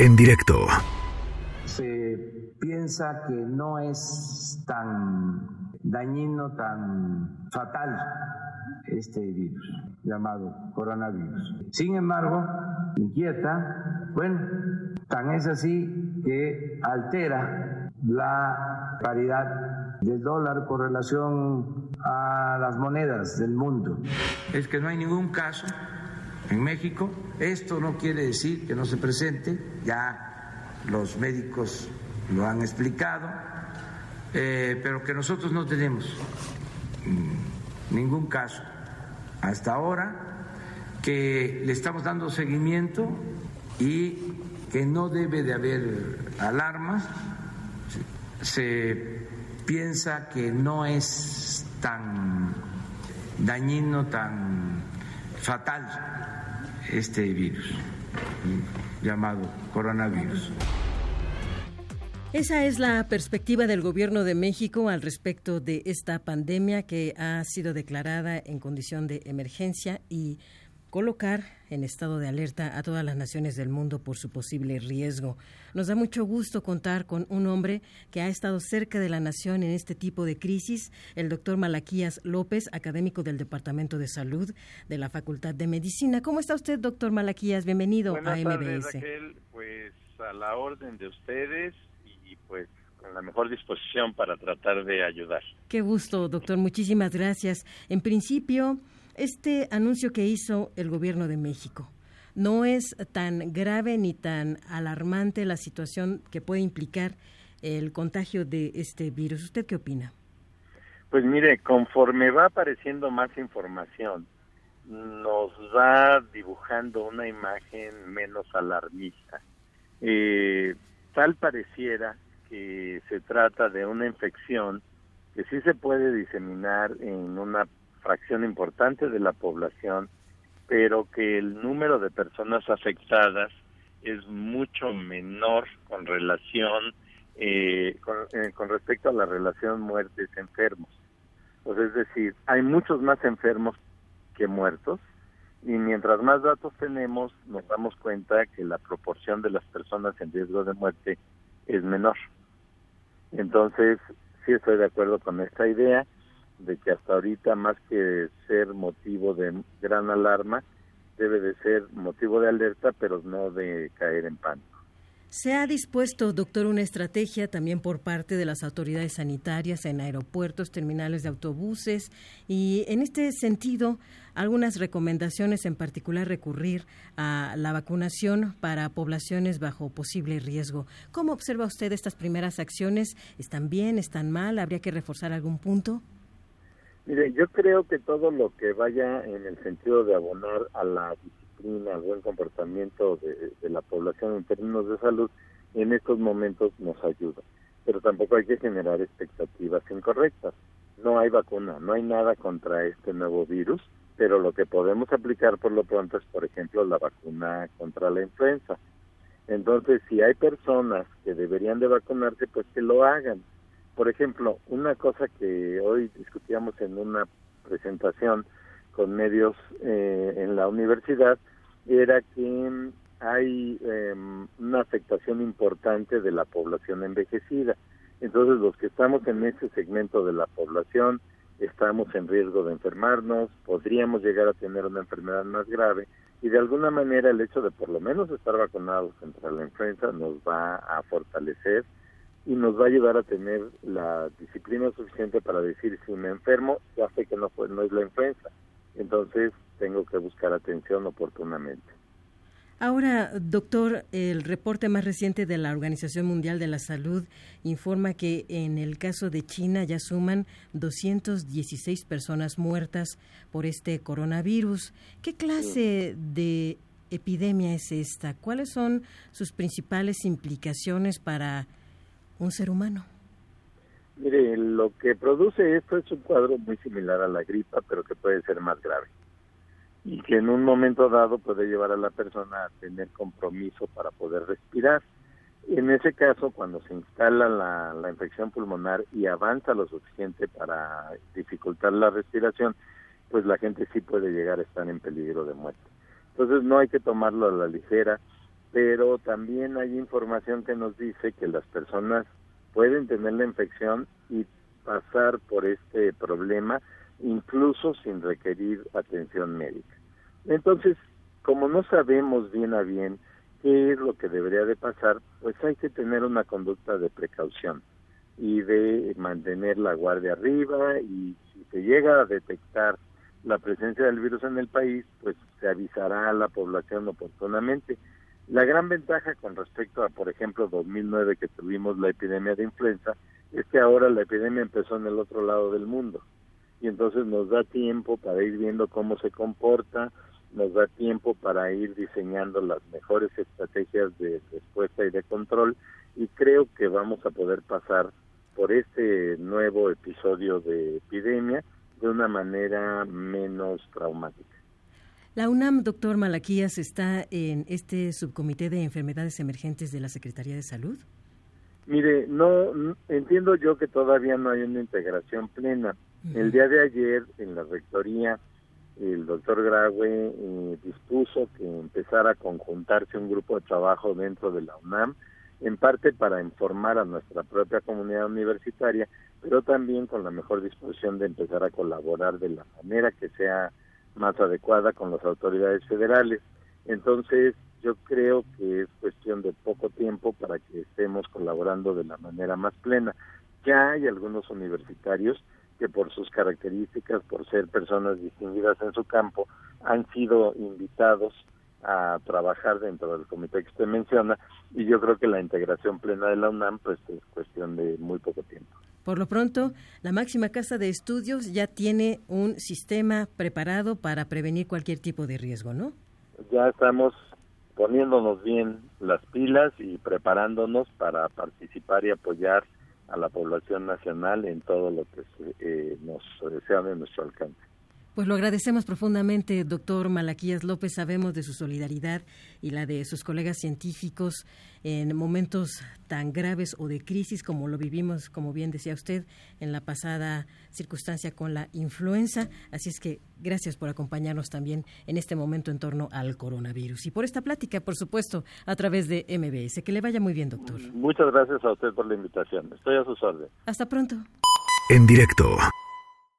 en directo. Se piensa que no es tan dañino, tan fatal este virus llamado coronavirus. Sin embargo, inquieta, bueno, tan es así que altera la paridad del dólar con relación a las monedas del mundo. Es que no hay ningún caso en México. Esto no quiere decir que no se presente, ya los médicos lo han explicado, eh, pero que nosotros no tenemos mm, ningún caso hasta ahora, que le estamos dando seguimiento y que no debe de haber alarmas. Se piensa que no es tan dañino, tan fatal este virus llamado coronavirus. Esa es la perspectiva del Gobierno de México al respecto de esta pandemia que ha sido declarada en condición de emergencia y colocar en estado de alerta a todas las naciones del mundo por su posible riesgo. Nos da mucho gusto contar con un hombre que ha estado cerca de la nación en este tipo de crisis, el doctor Malaquías López, académico del Departamento de Salud de la Facultad de Medicina. ¿Cómo está usted, doctor Malaquías? Bienvenido a MBS. Tardes, Pues a la orden de ustedes y pues con la mejor disposición para tratar de ayudar. Qué gusto, doctor. Muchísimas gracias. En principio, este anuncio que hizo el gobierno de México, no es tan grave ni tan alarmante la situación que puede implicar el contagio de este virus. ¿Usted qué opina? Pues mire, conforme va apareciendo más información, nos va dibujando una imagen menos alarmista. Eh, tal pareciera que se trata de una infección que sí se puede diseminar en una fracción importante de la población, pero que el número de personas afectadas es mucho menor con relación eh, con, eh, respecto a la relación muertes-enfermos. Pues es decir, hay muchos más enfermos que muertos y mientras más datos tenemos nos damos cuenta que la proporción de las personas en riesgo de muerte es menor. Entonces, sí estoy de acuerdo con esta idea de que hasta ahorita más que ser motivo de gran alarma, debe de ser motivo de alerta, pero no de caer en pánico. ¿Se ha dispuesto, doctor, una estrategia también por parte de las autoridades sanitarias en aeropuertos, terminales de autobuses y, en este sentido, algunas recomendaciones, en particular recurrir a la vacunación para poblaciones bajo posible riesgo? ¿Cómo observa usted estas primeras acciones? ¿Están bien? ¿Están mal? ¿Habría que reforzar algún punto? Mire, yo creo que todo lo que vaya en el sentido de abonar a la al buen comportamiento de, la población en términos de salud, en estos momentos nos ayuda. Pero tampoco hay que generar expectativas incorrectas. No hay vacuna, no hay nada contra este nuevo virus, pero lo que podemos aplicar por lo pronto es, por ejemplo, la vacuna contra la influenza. Entonces, si hay personas que deberían de vacunarse, pues que lo hagan. Por ejemplo, una cosa que hoy discutíamos en una presentación con medios eh, en la universidad era que hay em, una afectación importante de la población envejecida. Entonces, los que estamos en ese segmento de la población estamos en riesgo de enfermarnos, podríamos llegar a tener una enfermedad más grave y de alguna manera el hecho de por lo menos estar vacunados contra la influenza nos va a fortalecer y nos va a ayudar a tener la disciplina suficiente para decir si me enfermo, ya sé que no, fue, no es la influenza, entonces tengo que buscar atención oportunamente. Ahora, doctor, el reporte más reciente de la Organización Mundial de la Salud informa que en el caso de China ya suman 216 personas muertas por este coronavirus. ¿Qué clase de epidemia es esta? ¿Cuáles son sus principales implicaciones para un ser humano? Mire, lo que produce esto es un cuadro muy similar a la gripa, pero que puede ser más grave y que en un momento dado puede llevar a la persona a tener compromiso para poder respirar. En ese caso, cuando se instala la, la infección pulmonar y avanza lo suficiente para dificultar la respiración, pues la gente sí puede llegar a estar en peligro de muerte. Entonces no hay que tomarlo a la ligera. Pero también hay información que nos dice que las personas pueden tener la infección y pasar por este problema incluso sin requerir atención médica. Entonces, como no sabemos bien a bien qué es lo que debería de pasar, pues hay que tener una conducta de precaución y de mantener la guardia arriba y si se llega a detectar la presencia del virus en el país, pues se avisará a la población oportunamente. La gran ventaja con respecto a, por ejemplo, 2009 que tuvimos la epidemia de influenza, es que ahora la epidemia empezó en el otro lado del mundo y entonces nos da tiempo para ir viendo cómo se comporta, nos da tiempo para ir diseñando las mejores estrategias de respuesta y de control y creo que vamos a poder pasar por este nuevo episodio de epidemia de una manera menos traumática. La UNAM, doctor Malaquías, está en este subcomité de enfermedades emergentes de la Secretaría de Salud. Mire, no entiendo yo que todavía no hay una integración plena. El día de ayer en la rectoría el doctor Graue eh, dispuso que empezara a conjuntarse un grupo de trabajo dentro de la UNAM, en parte para informar a nuestra propia comunidad universitaria, pero también con la mejor disposición de empezar a colaborar de la manera que sea más adecuada con las autoridades federales. Entonces, yo creo que es cuestión de poco tiempo para que estemos colaborando de la manera más plena. Ya hay algunos universitarios que por sus características, por ser personas distinguidas en su campo, han sido invitados a trabajar dentro del comité que usted menciona y yo creo que la integración plena de la UNAM pues es cuestión de muy poco tiempo. Por lo pronto, la máxima casa de estudios ya tiene un sistema preparado para prevenir cualquier tipo de riesgo, ¿no? Ya estamos poniéndonos bien las pilas y preparándonos para participar y apoyar a la población nacional en todo lo que eh, nos sea de nuestro alcance. Pues lo agradecemos profundamente, doctor Malaquías López. Sabemos de su solidaridad y la de sus colegas científicos en momentos tan graves o de crisis como lo vivimos, como bien decía usted, en la pasada circunstancia con la influenza. Así es que gracias por acompañarnos también en este momento en torno al coronavirus y por esta plática, por supuesto, a través de MBS. Que le vaya muy bien, doctor. Muchas gracias a usted por la invitación. Estoy a sus órdenes. Hasta pronto. En directo